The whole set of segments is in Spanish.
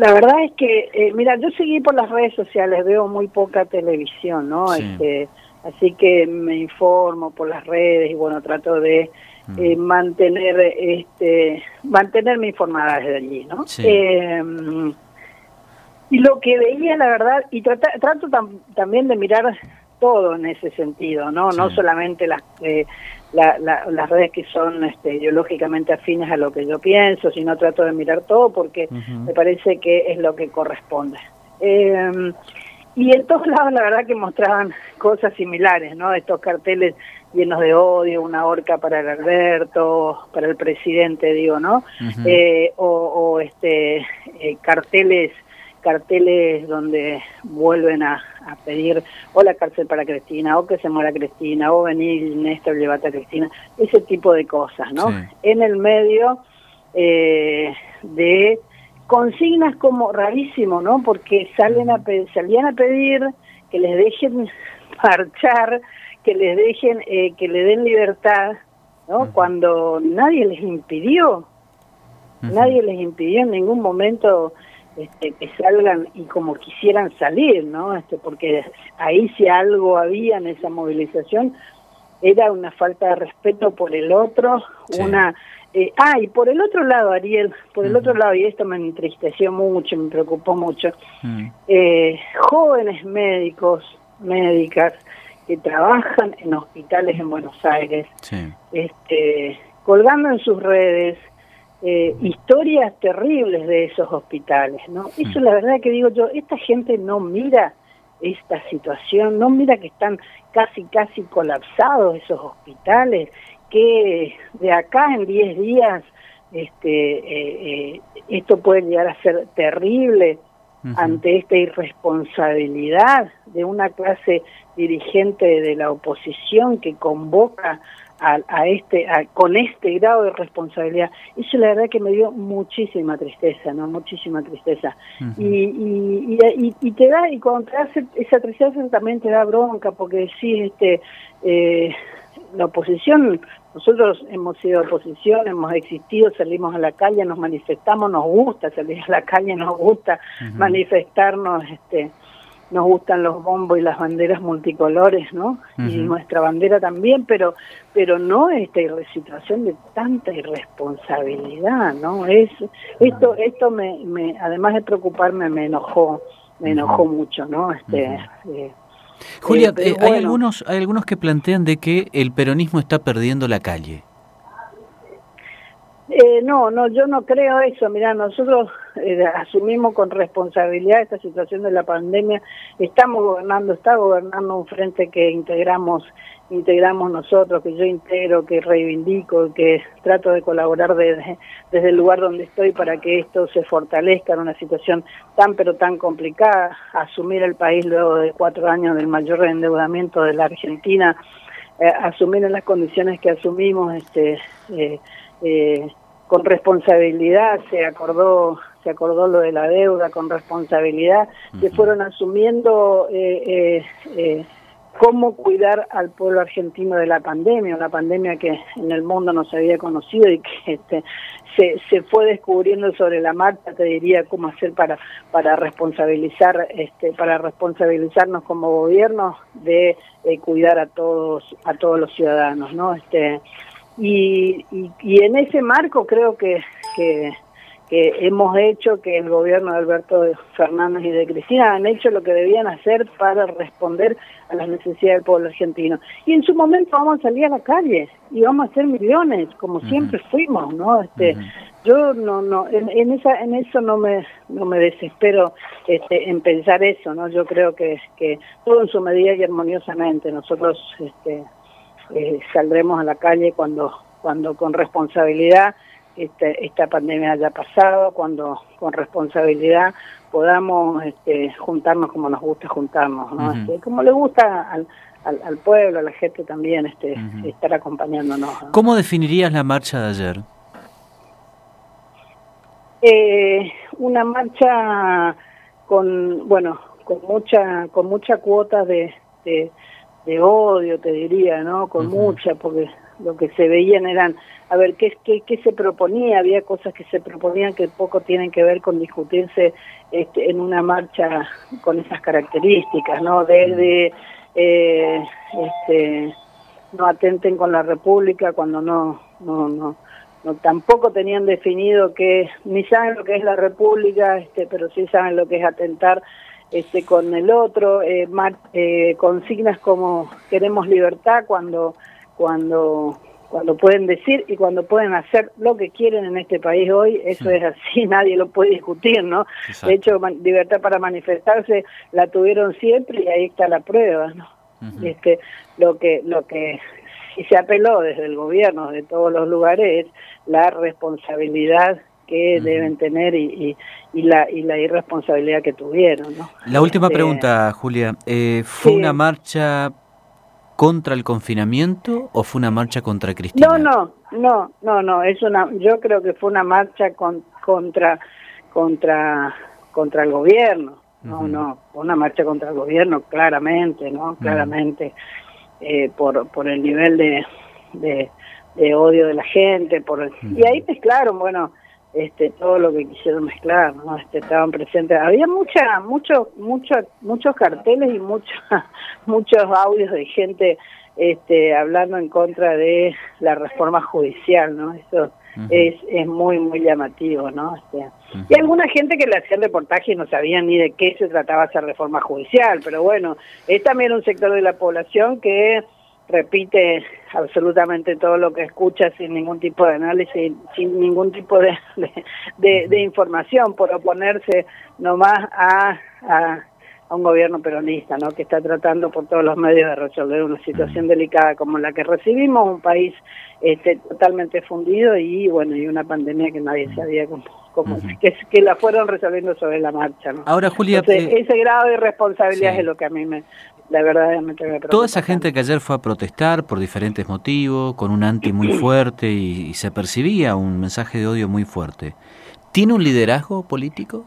La verdad es que, eh, mira, yo seguí por las redes sociales, veo muy poca televisión, ¿no? Este, así que me informo por las redes y bueno, trato de mm. eh, mantener, este, mantenerme informada desde allí, ¿no? Eh, y lo que veía, la verdad, y trato también de mirar todo en ese sentido, ¿no? No solamente las, eh, las redes que son este, ideológicamente afines a lo que yo pienso, sino trato de mirar todo porque me parece que es lo que corresponde. Eh, y en todos lados la verdad que mostraban cosas similares, ¿no? Estos carteles llenos de odio, una horca para el Alberto, para el presidente, digo, ¿no? eh, o, o, este eh, carteles carteles donde vuelven a, pedir o la cárcel para Cristina, o que se muera Cristina, o venir Néstor, llevate a Cristina, ese tipo de cosas, ¿no? En el medio eh, de consignas como rarísimo, ¿no? Porque salen a salían a pedir que les dejen marchar, que les dejen, eh, que le den libertad, ¿no? Cuando nadie les impidió, nadie les impidió en ningún momento este, que salgan y como quisieran salir, ¿no? Este, porque ahí si algo había en esa movilización era una falta de respeto por el otro, una... Eh, ah, y por el otro lado, Ariel, por el otro lado, y esto me entristeció mucho, me preocupó mucho, mm. eh, jóvenes médicos, médicas, que trabajan en hospitales en Buenos Aires, este, colgando en sus redes eh, historias terribles de esos hospitales, ¿no? Eso la verdad que digo yo, esta gente no mira esta situación, no mira que están casi, casi colapsados esos hospitales, que de acá en 10 días este, eh, eh, esto puede llegar a ser terrible ante esta irresponsabilidad de una clase dirigente de la oposición que convoca a, este con este grado de responsabilidad. Eso la verdad que me dio muchísima tristeza no muchísima tristeza. Y, y, y, te da y cuando te hace esa tristeza también te da bronca porque sí este eh, la oposición nosotros hemos sido oposición hemos existido salimos a la calle nos manifestamos nos gusta salir a la calle nos gusta manifestarnos este nos gustan los bombos y las banderas multicolores, ¿no? Y nuestra bandera también, pero pero no esta situación de tanta irresponsabilidad, ¿no? Es esto esto me, me además de preocuparme me enojó, me enojó mucho, ¿no? Este eh, Julia, eh, hay algunos hay algunos que plantean de que el peronismo está perdiendo la calle. Eh, no, no, yo no creo eso. Mira, nosotros eh, asumimos con responsabilidad esta situación de la pandemia. Estamos gobernando, está gobernando un frente que integramos, integramos nosotros, que yo integro, que reivindico, que trato de colaborar desde, desde el lugar donde estoy para que esto se fortalezca en una situación tan pero tan complicada. Asumir el país luego de cuatro años del mayor endeudamiento de la Argentina, eh, asumir en las condiciones que asumimos, este. Eh, eh, con responsabilidad se acordó se acordó lo de la deuda con responsabilidad se fueron asumiendo eh, eh, eh, cómo cuidar al pueblo argentino de la pandemia una pandemia que en el mundo no se había conocido y que este, se, se fue descubriendo sobre la marcha te diría cómo hacer para para responsabilizar este para responsabilizarnos como gobierno de cuidar a todos a todos los ciudadanos no este y, y, en ese marco creo que, que, hemos hecho que el gobierno de Alberto Fernández y de Cristina han hecho lo que debían hacer para responder a las necesidades del pueblo argentino. Y en su momento vamos a salir a la calle y vamos a hacer millones, como siempre fuimos, ¿no? Este, Yo no, no, en, esa, en eso no me, no me desespero este, en pensar eso, ¿no? Yo creo que, que todo en su medida y armoniosamente. Nosotros este, eh, saldremos a la calle cuando, cuando con responsabilidad este, esta pandemia haya pasado, cuando con responsabilidad podamos este, juntarnos como nos gusta juntarnos, ¿no? Este, como le gusta al, al, pueblo, a la gente también, este, estar acompañándonos. ¿Cómo definirías la marcha de ayer? Eh, una marcha con, bueno, con mucha, con mucha cuota de de odio, te diría, ¿no? Con mucha, porque lo que se veían eran, a ver, ¿qué, qué, qué se proponía? Había cosas que se proponían que poco tienen que ver con discutirse este, en una marcha con esas características, ¿no? Desde, eh, este, no atenten con la República cuando no, no, no, no, tampoco tenían definido que, ni saben lo que es la República, este, pero sí saben lo que es atentar este, con el otro, eh, eh, consignas como queremos libertad cuando, cuando, cuando pueden decir y cuando pueden hacer lo que quieren en este país hoy, eso es así, nadie lo puede discutir, ¿no? De hecho, libertad para manifestarse la tuvieron siempre y ahí está la prueba, ¿no? este, lo que, lo que se apeló desde el gobierno de todos los lugares es la responsabilidad que deben tener y, y, la, y la irresponsabilidad que tuvieron. ¿no? La última este, pregunta, Julia. Eh, ¿Fue una marcha contra el confinamiento o fue una marcha contra Cristina? No, no, no, no, no. Es una, yo creo que fue una marcha con, contra, contra, contra el gobierno. No, no, una marcha contra el gobierno, claramente, ¿no? Claramente, eh, por, por el nivel de, de, odio de la gente, por y ahí mezclaron, bueno, este todo lo que quisieron mezclar no este estaban presentes. Había mucha mucho mucho muchos carteles y muchos muchos audios de gente este hablando en contra de la reforma judicial no eso es es muy muy llamativo no este, y alguna gente que le hacía reportaje y no sabían ni de qué se trataba esa reforma judicial pero bueno es también un sector de la población que repite absolutamente todo lo que escucha sin ningún tipo de análisis, sin ningún tipo de, de, información, por oponerse nomás a, a, un gobierno peronista, ¿no? que está tratando por todos los medios de resolver una situación delicada como la que recibimos, un país este, totalmente fundido y bueno y una pandemia que nadie sabía cómo, cómo que, que la fueron resolviendo sobre la marcha. ¿no? Ahora, Julia, eh, ese grado de responsabilidad es lo que a mí me, la verdad me Toda esa gente que ayer fue a protestar por diferentes motivos, con un anti muy fuerte y, se percibía un mensaje de odio muy fuerte, ¿tiene un liderazgo político?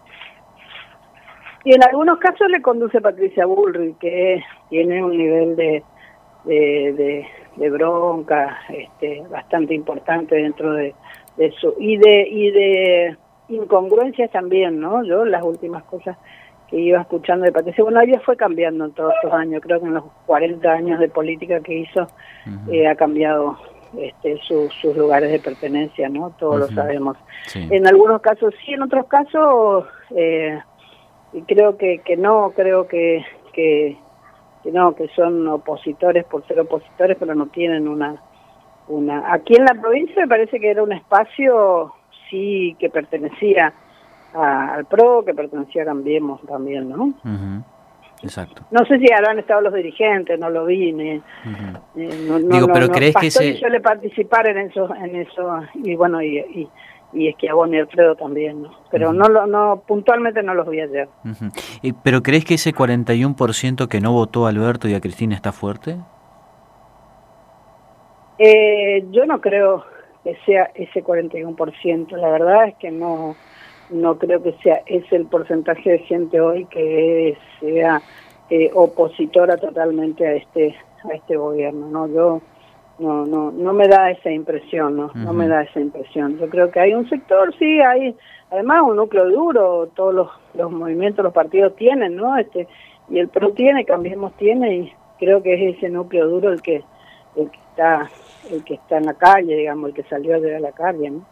Y en algunos casos le conduce Patricia Bullrich, que tiene un nivel de, de, de, bronca este, bastante importante dentro de, de su y de y de incongruencias también, ¿no? Yo las últimas cosas que iba escuchando de Patricia. Bueno, ella fue cambiando en todos estos años, creo que en los 40 años de política que hizo eh, ha cambiado este, sus lugares de pertenencia, ¿no? Todos lo sabemos. En algunos casos sí, en otros casos eh, creo que, que no, creo que, que, que no, que son opositores por ser opositores, pero no tienen una... una Aquí en la provincia me parece que era un espacio, sí, que pertenecía al PRO, que pertenecía a Cambiemos también, ¿no? Exacto. No sé si habrán estado los dirigentes, no lo vi, ni, no, Digo, pero crees que se... suele participar en eso, en eso y bueno, y, y, y es que a y Alfredo también, ¿no? Pero no, lo, no puntualmente no los vi ayer. ¿Pero crees que ese 41% que no votó a Alberto y a Cristina está fuerte? Eh, yo no creo que sea ese 41%, la verdad es que no no creo que sea ese el porcentaje de gente hoy que sea eh, opositora totalmente a este a este gobierno no yo no no no me da esa impresión no no me da esa impresión. Yo creo que hay un sector sí hay además un núcleo duro todos los, los movimientos los partidos tienen no este y el PRO tiene Cambiemos tiene y creo que es ese núcleo duro el que el que está el que está en la calle, digamos, el que salió de la calle, ¿no?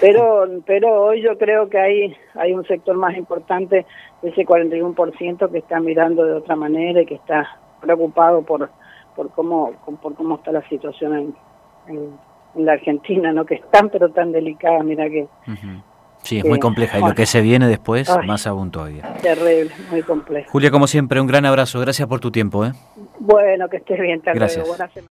Pero pero hoy yo creo que hay hay un sector más importante, ese 41% que está mirando de otra manera y que está preocupado por por cómo por cómo está la situación en, en, la Argentina, ¿no? Que es tan pero tan delicada, mira que Sí, es muy compleja y lo que se viene después, más aún todavía. Terrible, muy complejo. Julia, como siempre, un gran abrazo. Gracias por tu tiempo. ¿eh? Bueno, que estés bien. Gracias.